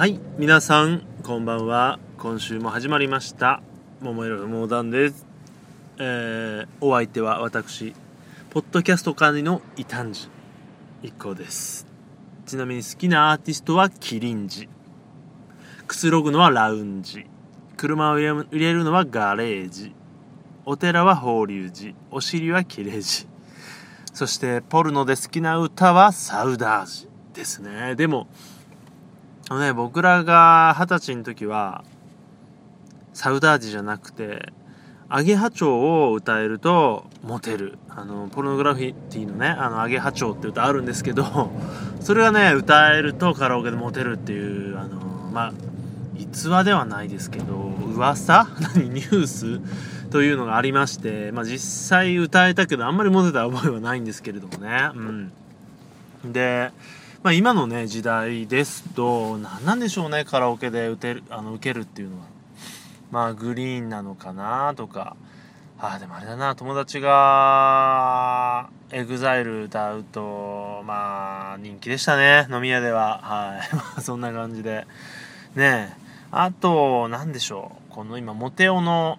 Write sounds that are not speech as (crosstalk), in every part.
はい皆さんこんばんは。今週も始まりました。桃色のモーダンです、えー、お相手は私ポッドキャスト管理の異端児一行です。ちなみに好きなアーティストはキリンジ。くつろぐのはラウンジ。車を入れるのはガレージ。お寺は法隆寺。お尻は切れ字。そしてポルノで好きな歌はサウダージですね。でもあのね僕らが二十歳の時はサウダージじゃなくてアゲハチョウを歌えるとモテる。あのポルノグラフィティのねあのアゲハチョウって歌あるんですけど (laughs) それがね歌えるとカラオケでモテるっていうあのまあ逸話ではないですけど噂？(laughs) 何？ニュース？というのがありまして、まあ、実際歌えたけどあんまりモテた覚えはないんですけれどもね。うん。で、まあ、今のね時代ですと何なんでしょうねカラオケで歌るあの受けるっていうのは。まあグリーンなのかなとか。ああでもあれだな友達がエグザイル歌うとまあ人気でしたね飲み屋では。はい。(laughs) そんな感じで。ねえ。あと何でしょう。この今モテオの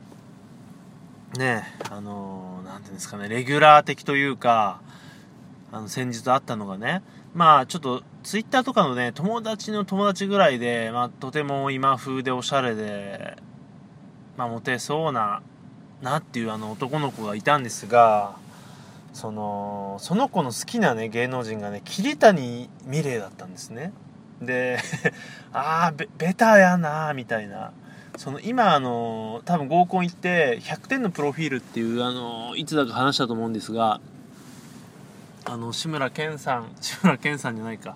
ねあの何ていうんですかねレギュラー的というかあの先日あったのがねまあちょっとツイッターとかのね友達の友達ぐらいで、まあ、とても今風でおしゃれで、まあ、モテそうななっていうあの男の子がいたんですがそのその子の好きなね芸能人がね桐谷美玲だったんですね。で (laughs) ああベタやなみたいな。その今あの多分合コン行って100点のプロフィールっていうあのいつだか話したと思うんですがあの志村けんさん (laughs) 志村けんさんじゃないか。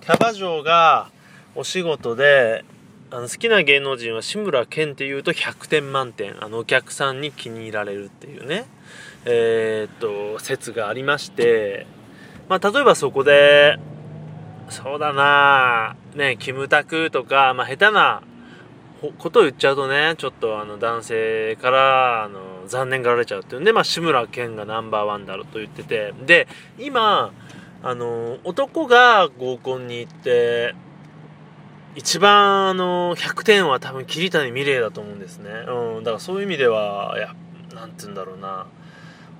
キャバ嬢がお仕事であの好きな芸能人は志村けんっていうと100点満点。あのお客さんに気に入られるっていうね。えー、っと説がありまして。まあ例えばそこでそうだなねキムタクとか、まあ、下手なことを言っちゃうとねちょっとあの男性からあの残念がられちゃうっていうんで、まあ、志村けんがナンバーワンだろうと言ってて。で今あの男が合コンに行って一番あの100点は多分桐谷美玲だと思うんですね、うん、だからそういう意味ではいやなんて言うんだろうな。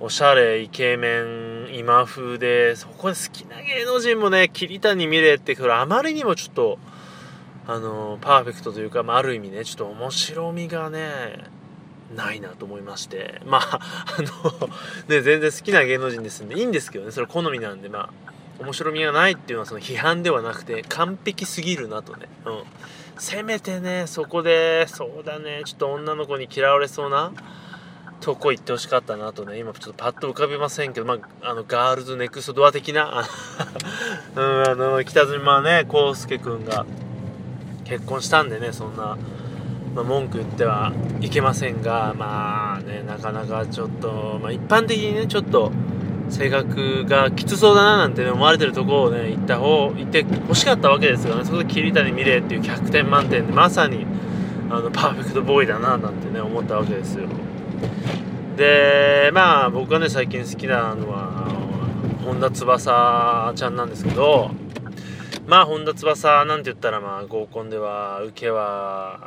おしゃれイケメン今風でそこで好きな芸能人もね桐谷美玲ってこれあまりにもちょっとあのパーフェクトというか、まあ、ある意味ねちょっと面白みがねないなと思いまして。まああのね全然好きな芸能人ですんでいいんですけどね。それ好みなんでまあ面白みがないっていうのはその批判ではなくて完璧すぎるなとね。うん。せめてねそこでそうだねちょっと女の子に嫌われそうなとこ行ってほしかったなとね。今ちょっとパッと浮かびませんけど、まあ、あのガールズネクストドア的なうん、あの北島ね康介君が結婚したんでねそんな、まあ、文句言ってはいけませんがまあねなかなかちょっと、まあ、一般的にねちょっと性格がきつそうだななんて、ね、思われてるところをね行った方行ってほしかったわけですよね。そこで桐谷美玲っていう100点満点でまさにあのパーフェクトボーイだななんてね思ったわけですよ。でまあ僕がね最近好きなのは本田翼ちゃんなんですけどまあ本田翼なんて言ったらまあ合コンでは受けは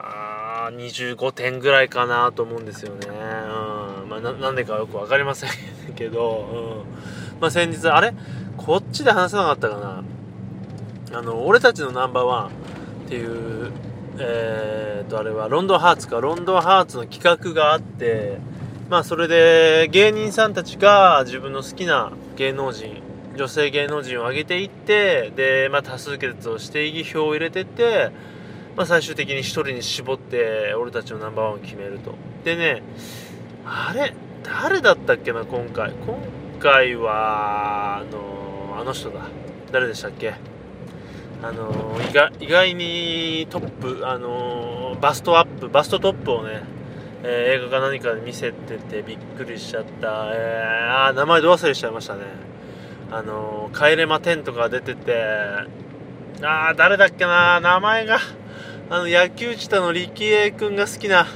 25点ぐらいかなと思うんですよね、うん。まあ、なんでかよく分かりません (laughs) けど、うん。まあ、先日あれ？こっちで話せなかったかな？あの俺たちのナンバーワンっていうえー、とあれはロンドンハーツか。ロンドンハーツの企画があってまあそれで芸人さんたちが自分の好きな芸能人女性芸能人を上げていってで、まあ、多数決をして意義票を入れてって、まあ、最終的に1人に絞って俺たちのナンバーワンを決めると。でねあれ誰だったっけな今回。今回はあのあの人だ。誰でしたっけ？あの意外にトップあのバストアップバストトップをね、えー、映画か何かで見せててびっくりしちゃった、えー、あ名前ど忘れしちゃいましたね。あの帰れま10とか出ててあー誰だっけな名前が。あの野球自体の力恵君が好きな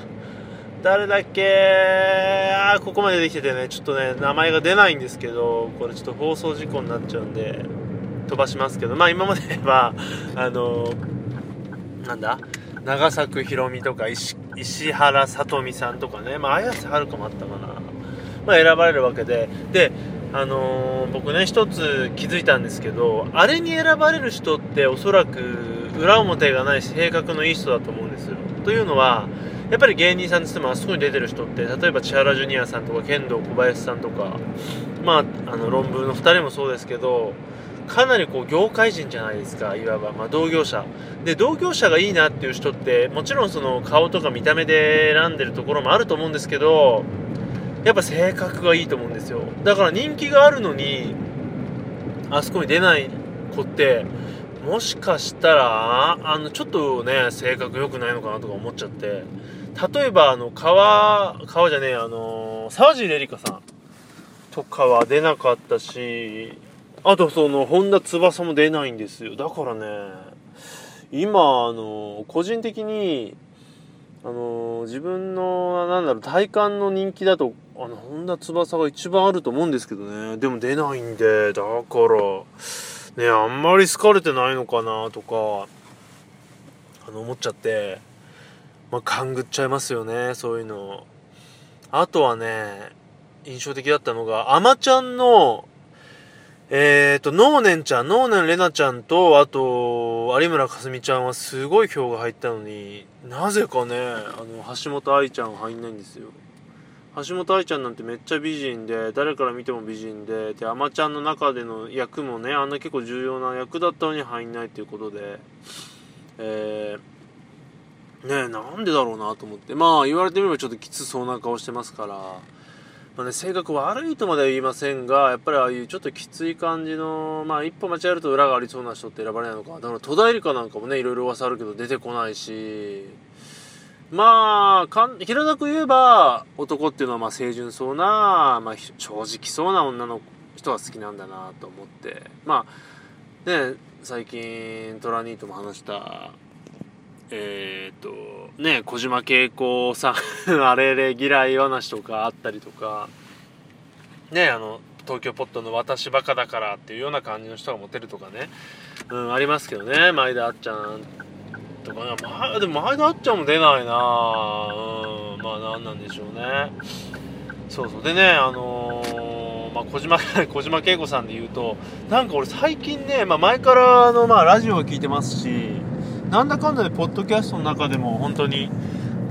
誰だっけあここまでできててね。ちょっとね名前が出ないんですけどこれちょっと放送事故になっちゃうんで飛ばしますけど。まあ今まではあのなんだ？長作ひろみとか石石原さとみさんとかね、まあ、綾瀬はるかもあったかな、まあ、選ばれるわけで。であのー、僕ね一つ気づいたんですけどあれに選ばれる人っておそらく裏表がないし性格のいい人だと思うんですよ。というのはやっぱり芸人さんとしてもあそこに出てる人って例えば千原ジュニアさんとか剣道小林さんとかまああの論文の2人もそうですけどかなりこう業界人じゃないですかいわば、まあ、同業者。で同業者がいいなっていう人ってもちろんその顔とか見た目で選んでるところもあると思うんですけどやっぱ性格がいいと思うんですよ。だから人気があるのにあそこに出ない子ってもしかしたらあのちょっとね性格良くないのかなとか思っちゃって。例えばあの川川じゃねえあの沢尻エリカさんとかは出なかったしあとその本田翼も出ないんですよ。だからね今あの個人的にあの自分のなんだろう体感の人気だとあの本田翼が一番あると思うんですけどねでも出ないんでだからねあんまり好かれてないのかなとかあの思っちゃってまあ勘ぐっちゃいますよねそういうのあとはね印象的だったのがあまちゃんのえっ、ー、と、ノーネンちゃん、ノーネンレナちゃんと、あと、有村架純ちゃんはすごい票が入ったのに、なぜかね、あの、橋本愛ちゃん入んないんですよ。橋本愛ちゃんなんてめっちゃ美人で、誰から見ても美人で、で、アマちゃんの中での役もね、あんな結構重要な役だったのに入んないっていうことで、えー、ねなんでだろうなと思って。まあ、言われてみればちょっときつそうな顔してますから、まあね、性格悪いとまでは言いませんが、やっぱりああいうちょっときつい感じの、まあ一歩間違えると裏がありそうな人って選ばれないのか。だから戸田恵梨香なんかもね、いろいろ噂あるけど出てこないし、まあ、かん平たく言えば、男っていうのはまあ清純そうな、まあ正直そうな女の人が好きなんだなと思って、まあ、ね、最近トラニーとも話した、えっ、とね小島慶子さん (laughs) あれれ嫌い話とかあったりとか。ねあの東京ポットの「私バカだから」っていうような感じの人がモテるとかね、うん、ありますけどね前田あっちゃん。とかね、ま、でも前田あっちゃんも出ないなうん。まあ何なんでしょうね。そうそう。でねあのー、まあ、小島 (laughs) 小島慶子さんで言うとなんか俺最近ね、まあ、前からの、まあ、ラジオを聞いてますしなんだかんだでポッドキャストの中でも本当に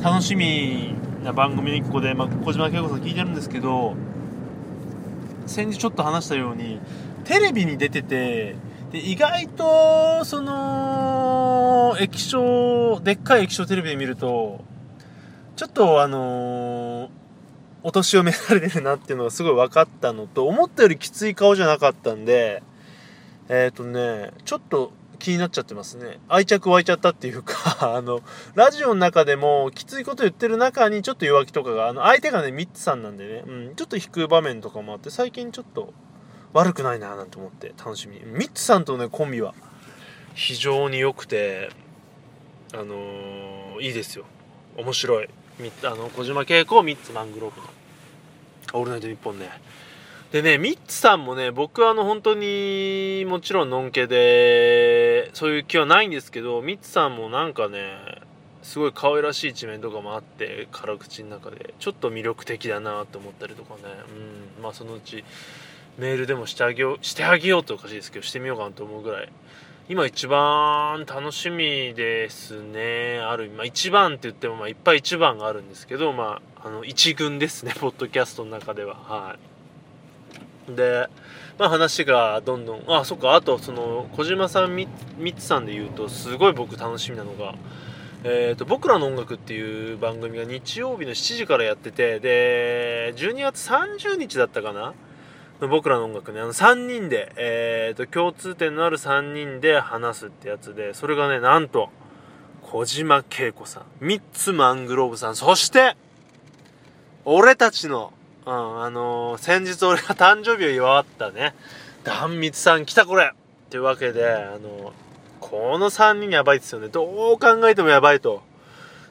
楽しみな番組の1個で、まあ、小島慶子さん聞いてるんですけど先日ちょっと話したようにテレビに出ててで意外とその液晶でっかい液晶テレビで見るとちょっとあの、お年を召されてるなっていうのがすごい分かったのと思ったよりきつい顔じゃなかったんでえっ、ー、とねちょっと気になっちゃってますね。愛着湧いちゃったっていうか (laughs) あの、ラジオの中でもきついこと言ってる中にちょっと弱気とかが、あの、相手がね、ミッツさんなんでね、うん、ちょっと引く場面とかもあって、最近ちょっと悪くないななんて思って楽しみに。ミッツさんとね、コンビは非常に良くて、あのー、いいですよ。面白い。あの、小島慶子、ミッツマングローブの。オールナイトニッポンね。でね、ミッツさんもね、僕はあの本当にもちろんのんけで、そういう気はないんですけど、ミッツさんもなんかね、すごい可愛らしい一面とかもあって、辛口の中で、ちょっと魅力的だなと思ったりとかね、うん、まあそのうちメールでもしてあげよう、してあげようとおかしいですけど、してみようかなと思うぐらい、今一番楽しみですね。ある、まあ一番って言っても、まあいっぱい一番があるんですけど、まあ、あの、一軍ですね、ポッドキャストの中では。はい。で、まあ話がどんどん、あ、そっか、あとその、小島さん、みみつさんで言うと、すごい僕楽しみなのが、えーと、僕らの音楽っていう番組が日曜日の7時からやってて、で、12月30日だったかな僕らの音楽ね、あの3人で、えーと、共通点のある3人で話すってやつで、それがね、なんと、小島恵子さん、ミッツマングローブさん、そして、俺たちのうん、あのー、先日俺が誕生日を祝ったね、壇蜜さん来たこれっていうわけで、あのー、この3人やばいですよね。どう考えてもやばいと。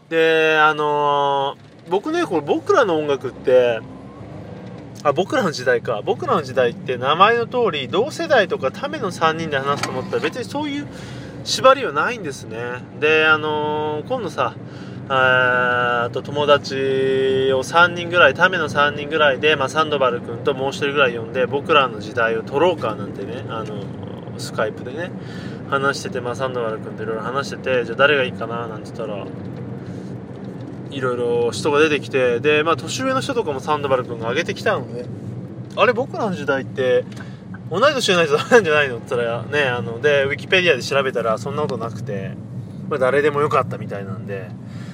で、あのー、僕ね、これ僕らの音楽って、あ、僕らの時代か。僕らの時代って名前の通り、同世代とかための3人で話すと思ったら別にそういう縛りはないんですねであのー、今度さあと友達を3人ぐらいための3人ぐらいで、まあ、サンドバル君ともう1人ぐらい呼んで僕らの時代を撮ろうかなんてねあのスカイプでね話してて、まあ、サンドバル君といろいろ話しててじゃあ誰がいいかななんて言ったらいろいろ人が出てきてで、まあ、年上の人とかもサンドバル君が上げてきたのであれ僕らの時代って同い年じゃないとダメなんじゃないのって言ったらねあのでウィキペディアで調べたらそんなことなくて、まあ、誰でもよかったみたいなんで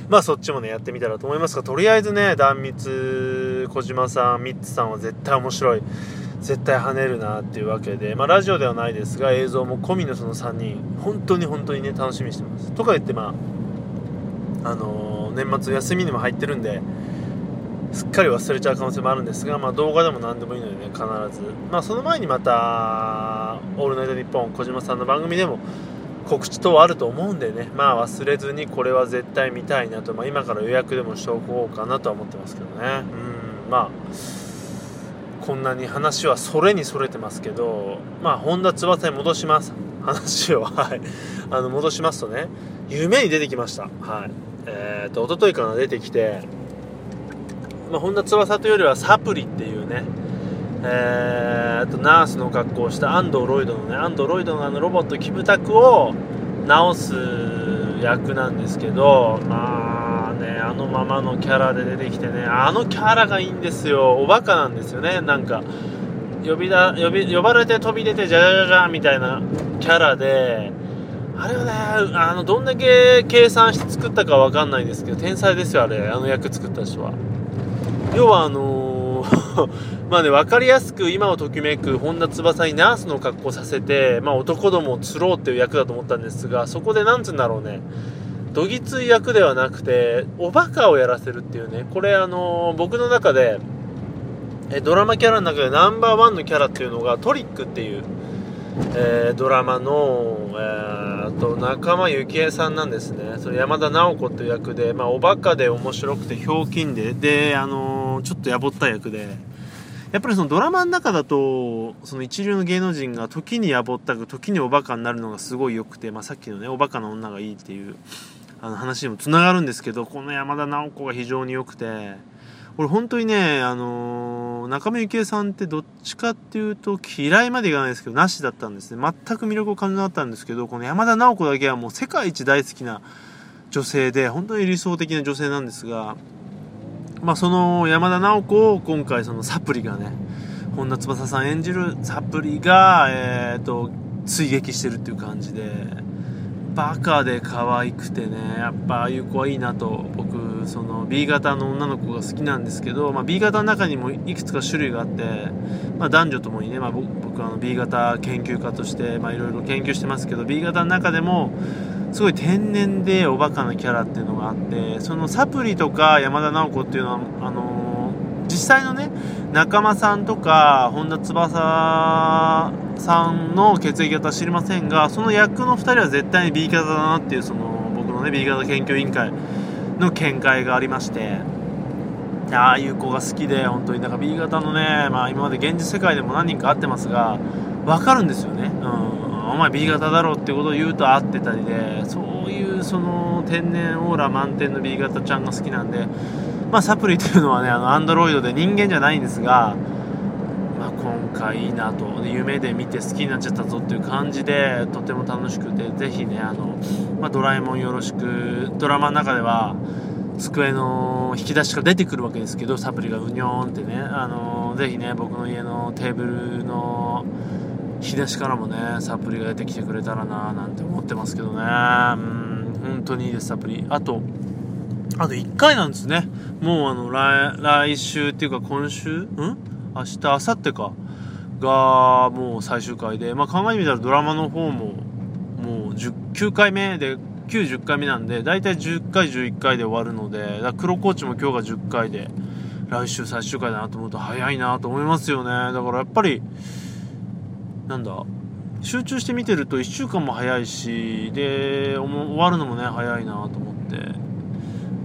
まあそっちもねやってみたらと思いますがとりあえずね壇蜜小島さんミッツさんは絶対面白い。絶対跳ねるなっていうわけでまあラジオではないですが映像も込みのその3人本当に本当にね楽しみにしてます。とか言ってまああのー、年末休みにも入ってるんですっかり忘れちゃう可能性もあるんですが、まあ、動画でも何でもいいのでね必ず、まあ、その前にまた「オールナイトニッポン」小島さんの番組でも告知等あると思うんでね。まあ忘れずにこれは絶対見たいなと、まあ、今から予約でもしておこうかなとは思ってますけどね。うんまあこんなに話はそれにそれてますけどまあ本田翼に戻します。話をはい。あの戻しますとね夢に出てきました。はい。えーと、と一昨日から出てきてまあ、本田翼というよりはサプリっていうね、えー、とナースの格好をした安藤ロイドのね安藤ロイドのあのロボットキムタクを直す役なんですけどまあねあのままのキャラで出てきてねあのキャラがいいんですよ。おバカなんですよね。なんか呼びだ呼び呼ばれて飛び出てじゃじゃじゃじゃみたいなキャラであれはねあのどんだけ計算して作ったかわかんないんですけど天才ですよあれ。あの役作った人は。要はあのー、(laughs) まあね分かりやすく今をときめく本田翼にナースの格好させて、まあ、男どもを釣ろうっていう役だと思ったんですがそこでなんつうんだろうね。どぎつい役ではなくておバカをやらせるっていうね。これあのー、僕の中でえドラマキャラの中でナンバーワンのキャラっていうのがトリックっていう。えー、ドラマの、えー、と仲間由紀恵さんなんですね。それ山田直子という役で、まあ、おバカで面白くてひょうきんでで、あのー、ちょっとやぼった役で。やっぱりそのドラマの中だとその一流の芸能人が時にやぼったく時におバカになるのがすごい良くて、まあ、さっきのねおバカな女がいいっていうあの話にもつながるんですけどこの山田直子が非常に良くて俺本当にねあのー中村幸恵さんってどっちかっていうと嫌いまでいかないですけどなしだったんですね。全く魅力を感じなかったんですけどこの山田直子だけはもう世界一大好きな女性で本当に理想的な女性なんですがまあその山田直子を今回そのサプリがね本田翼さん演じるサプリがえっ、ー、と追撃してるっていう感じでバカで可愛くてねやっぱああいう子はいいなと僕その B 型の女の子が好きなんですけど、まあ、B 型の中にもいくつか種類があって、まあ、男女ともにね、まあ、僕あの B 型研究家としていろいろ研究してますけど B 型の中でもすごい天然でおバカなキャラっていうのがあってそのサプリとか山田直子っていうのはあの、実際のね仲間さんとか本田翼さんの血液型は知りませんがその役の2人は絶対に B 型だなっていうその僕のね B 型研究委員会の見解がありましてああいう子が好きで本当になんか B 型のね、まあ、今まで現実世界でも何人か会ってますが分かるんですよね、うん、お前 B 型だろってことを言うと合ってたりでそういうその天然オーラ満点の B 型ちゃんが好きなんでまあ、サプリというのはね、あの、アンドロイドで人間じゃないんですが、今回いいなと、夢で見て好きになっちゃったぞっていう感じで、とても楽しくて、ぜひね、あの、まあ、ドラえもんよろしく、ドラマの中では、机の引き出しが出てくるわけですけど、サプリがうにょーんってね、あの、ぜひね、僕の家のテーブルの、引き出しからもね、サプリが出てきてくれたらななんて思ってますけどね。うん、本当にいいです、サプリ。あと、あと1回なんですね。もうあの来、来週っていうか今週？ん？明日、明後日か。が、もう最終回で、まあ考えてみたらドラマの方も、もう、9回目で、90回目なんで、だいたい10回、11回で終わるので、だ黒コーチも今日が10回で、来週最終回だなと思うと早いなと思いますよね。だからやっぱり、なんだ、集中して見てると1週間も早いし、で、終わるのもね、早いなと思って。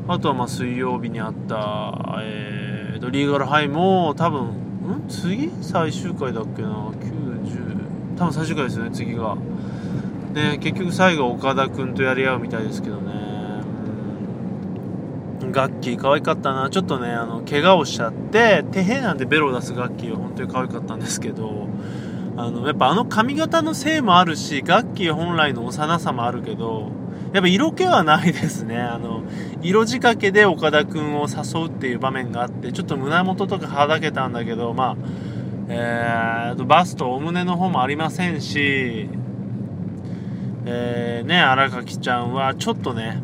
あとはまあ水曜日にあった、えー、リーガルハイも多分ん次最終回だっけな？90多分最終回ですよね次が。ね結局最後岡田君とやり合うみたいですけどね。ガッキー可愛かったな。ちょっとねあの怪我をしちゃって手へなんでベロを出すガッキーは本当に可愛かったんですけどあのやっぱあの髪型のせいもあるしガッキー本来の幼さもあるけどやっぱ色気はないですね。あの色仕掛けで岡田君を誘うっていう場面があってちょっと胸元とかはだけたんだけどまあえー、バストお胸の方もありませんしえー、ね荒垣ちゃんはちょっとね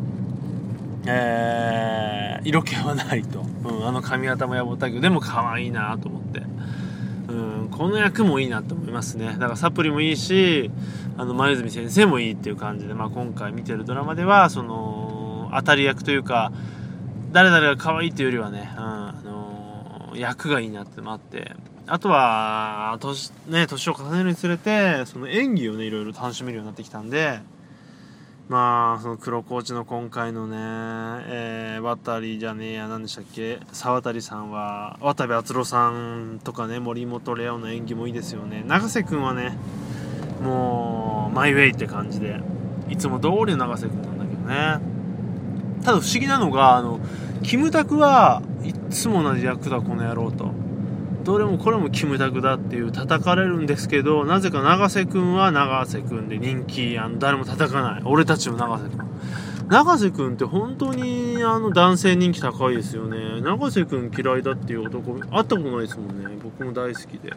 えー、色気はないと、うん、あの髪型もやぼったけどでも可愛いなと思って、この役もいいなと思いますね。だからサプリもいいしあの前泉先生もいいっていう感じで、まあ、今回見てるドラマではその当たり役というか誰々が可愛いというよりはね、うんあのー、役がいいなってのもあってあとは年,、ね、年を重ねるにつれてその演技をねいろいろ楽しめるようになってきたんでまあその黒コーチの今回のね、えー、渡りじゃねえや何でしたっけ？沢渡さんは渡部篤郎さんとかね森本レオの演技もいいですよね。永瀬君はねもうマイウェイって感じでいつも通りの永瀬君なんだけどね。ただ不思議なのがあのキムタクはいつも同じ役だこの野郎と。どれもこれもキムタクだっていう叩かれるんですけどなぜか永瀬君は永瀬君で人気あの誰も叩かない。俺たちの永瀬君。永瀬君って本当にあの男性人気高いですよね。永瀬君嫌いだっていう男会ったことないですもんね。僕も大好きで、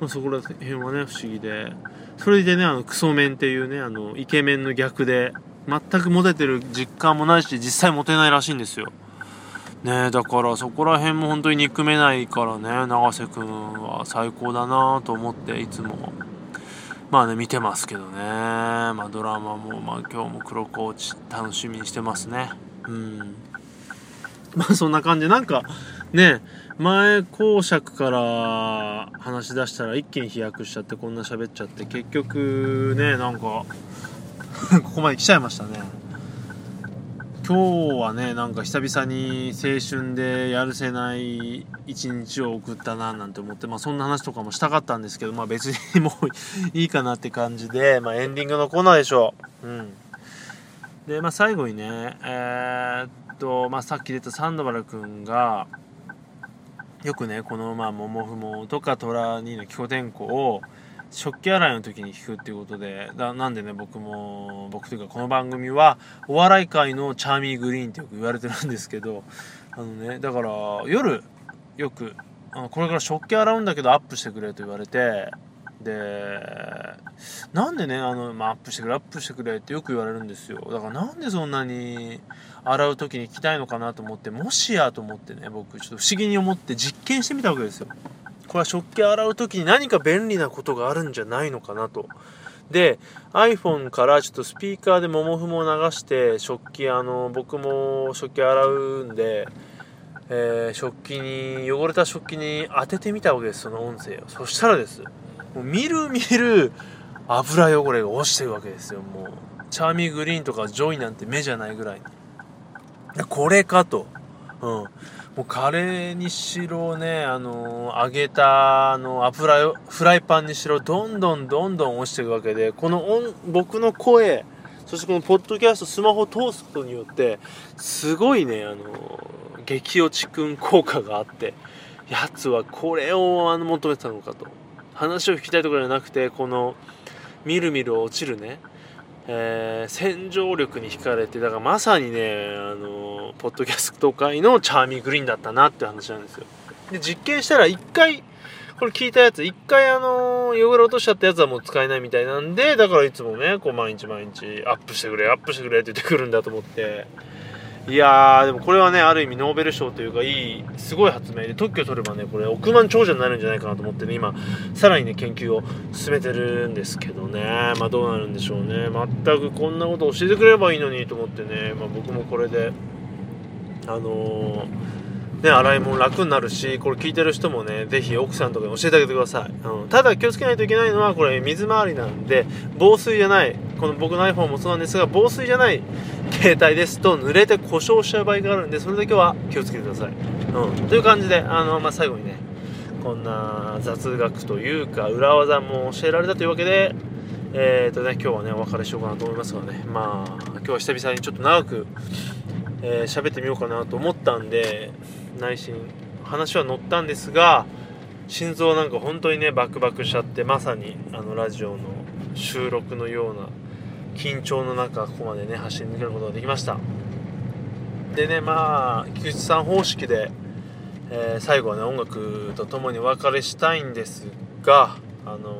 まあ、そこら辺はね不思議で。それでねあのクソメンっていうねあのイケメンの逆で全くモテてる実感もないし実際モテないらしいんですよ。ねだからそこら辺も本当に憎めないからね永瀬君は最高だなと思っていつも。まあね見てますけどね。まあドラマもまあ今日も黒コーチ楽しみにしてますね。うん。(laughs) まあそんな感じ。なんかね前公爵から話し出したら一気に飛躍しちゃってこんな喋っちゃって結局ねなんか (laughs) ここまで来ちゃいましたね。今日はねなんか久々に青春でやるせない一日を送ったななんて思って、まあ、そんな話とかもしたかったんですけど、まあ、別にもういいかなって感じで、まあ、エンディングのコーナーでしょう。うんで、まあ、最後にね、えー、っと、まあ、さっき出たサンドバル君がよくねこの、まあ、モモフモとかトラニーの気候天候を食器洗いの時に聞くっていうことでだなんでね僕も僕というかこの番組はお笑い界のチャーミーグリーンってよく言われてるんですけどあのねだから夜よくあこれから食器洗うんだけどアップしてくれと言われてでなんでねあの、まあ、アップしてくれアップしてくれってよく言われるんですよ。だからなんでそんなに洗う時に聞きたいのかなと思ってもしやと思ってね僕ちょっと不思議に思って実験してみたわけですよ。これは食器洗う時に何か便利なことがあるんじゃないのかなと。で iPhone からちょっとスピーカーでモモフモを流して食器あの僕も食器洗うんで、えー、食器に汚れた食器に当ててみたわけですその音声を。そしたらですもう見る見る油汚れが落ちてるわけですよ。もうチャーミーグリーンとかジョイなんて目じゃないぐらい。これかと。うん。もうカレーにしろね、あの、揚げた、あの、油、フライパンにしろ、どんどんどんどん落ちていくわけで、この音、僕の声、そしてこのポッドキャスト、スマホを通すことによって、すごいね、あの、激落ちくん効果があって、やつはこれをあの求めてたのかと。話を聞きたいところじゃなくて、この、みるみる落ちるね、えー、洗浄力に惹かれてだからまさにねあのポッドキャスト界のチャーミーグリーンだったなって話なんですよ。で実験したら1回これ聞いたやつ1回あの汚れ落としちゃったやつはもう使えないみたいなんでだからいつもねこう毎日毎日アップしてくれアップしてくれって言ってくるんだと思って。いやーでもこれはねある意味ノーベル賞というかいいすごい発明で特許取ればねこれ億万長者になるんじゃないかなと思ってね今さらにね研究を進めてるんですけどね。まあどうなるんでしょうね。全くこんなこと教えてくれればいいのにと思ってね、まあ、僕もこれであのーね、洗い物楽になるしこれ聞いてる人もね是非奥さんとかに教えてあげてください、うん、ただ気をつけないといけないのはこれ水回りなんで防水じゃないこの僕の iPhone もそうなんですが防水じゃない携帯です。と濡れて故障しちゃう場合があるんでそれだけは気をつけてください、うん、という感じであの、まあ、最後にねこんな雑学というか裏技も教えられたというわけで、えーとね今日はねお別れしようかなと思いますがね。まあ今日は久々にちょっと長くえー、喋ってみようかなと思ったんで内心話は乗ったんですが心臓なんか本当にねバクバクしちゃってまさにあのラジオの収録のような緊張の中ここまでね走り抜けることができました。でねまあ菊池さん方式で、えー、最後はね音楽とともにお別れしたいんですがあの、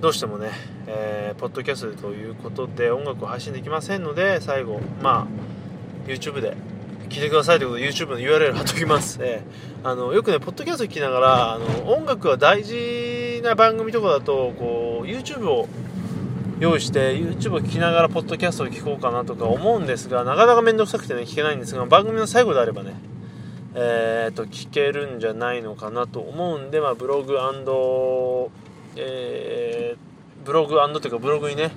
どうしてもねえー、ポッドキャストということで音楽を配信できませんので最後まあ YouTube で聞いてくださいということで YouTube の URL 貼っときます、えー、あのよくねポッドキャスト聞きながらあの音楽が大事な番組とかだとこう YouTube を用意して YouTube を聞きながらポッドキャストを聞こうかなとか思うんですがなかなか面倒くさくてね聞けないんですが番組の最後であればねえーと、聞けるんじゃないのかなと思うんで、まあ、ブログえーブログというかブログにね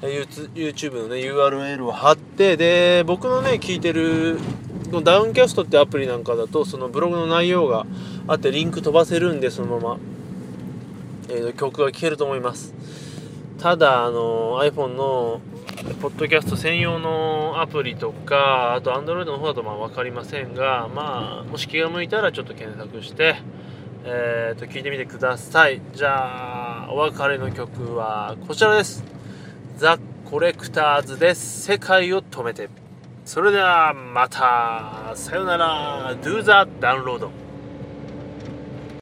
YouTube のね URL を貼ってで僕のね聞いてるこのダウンキャストってアプリなんかだとそのブログの内容があってリンク飛ばせるんでそのまま、えー、曲が聴けると思います。ただあの iPhone のポッドキャスト専用のアプリとかあと Android の方だとまあ分かりませんがまあもし気が向いたらちょっと検索してえー、と聞いてみてください。じゃあお別れの曲はこちらです。ザ・コレクターズで世界を止めて。それではまた。さよなら。Do the download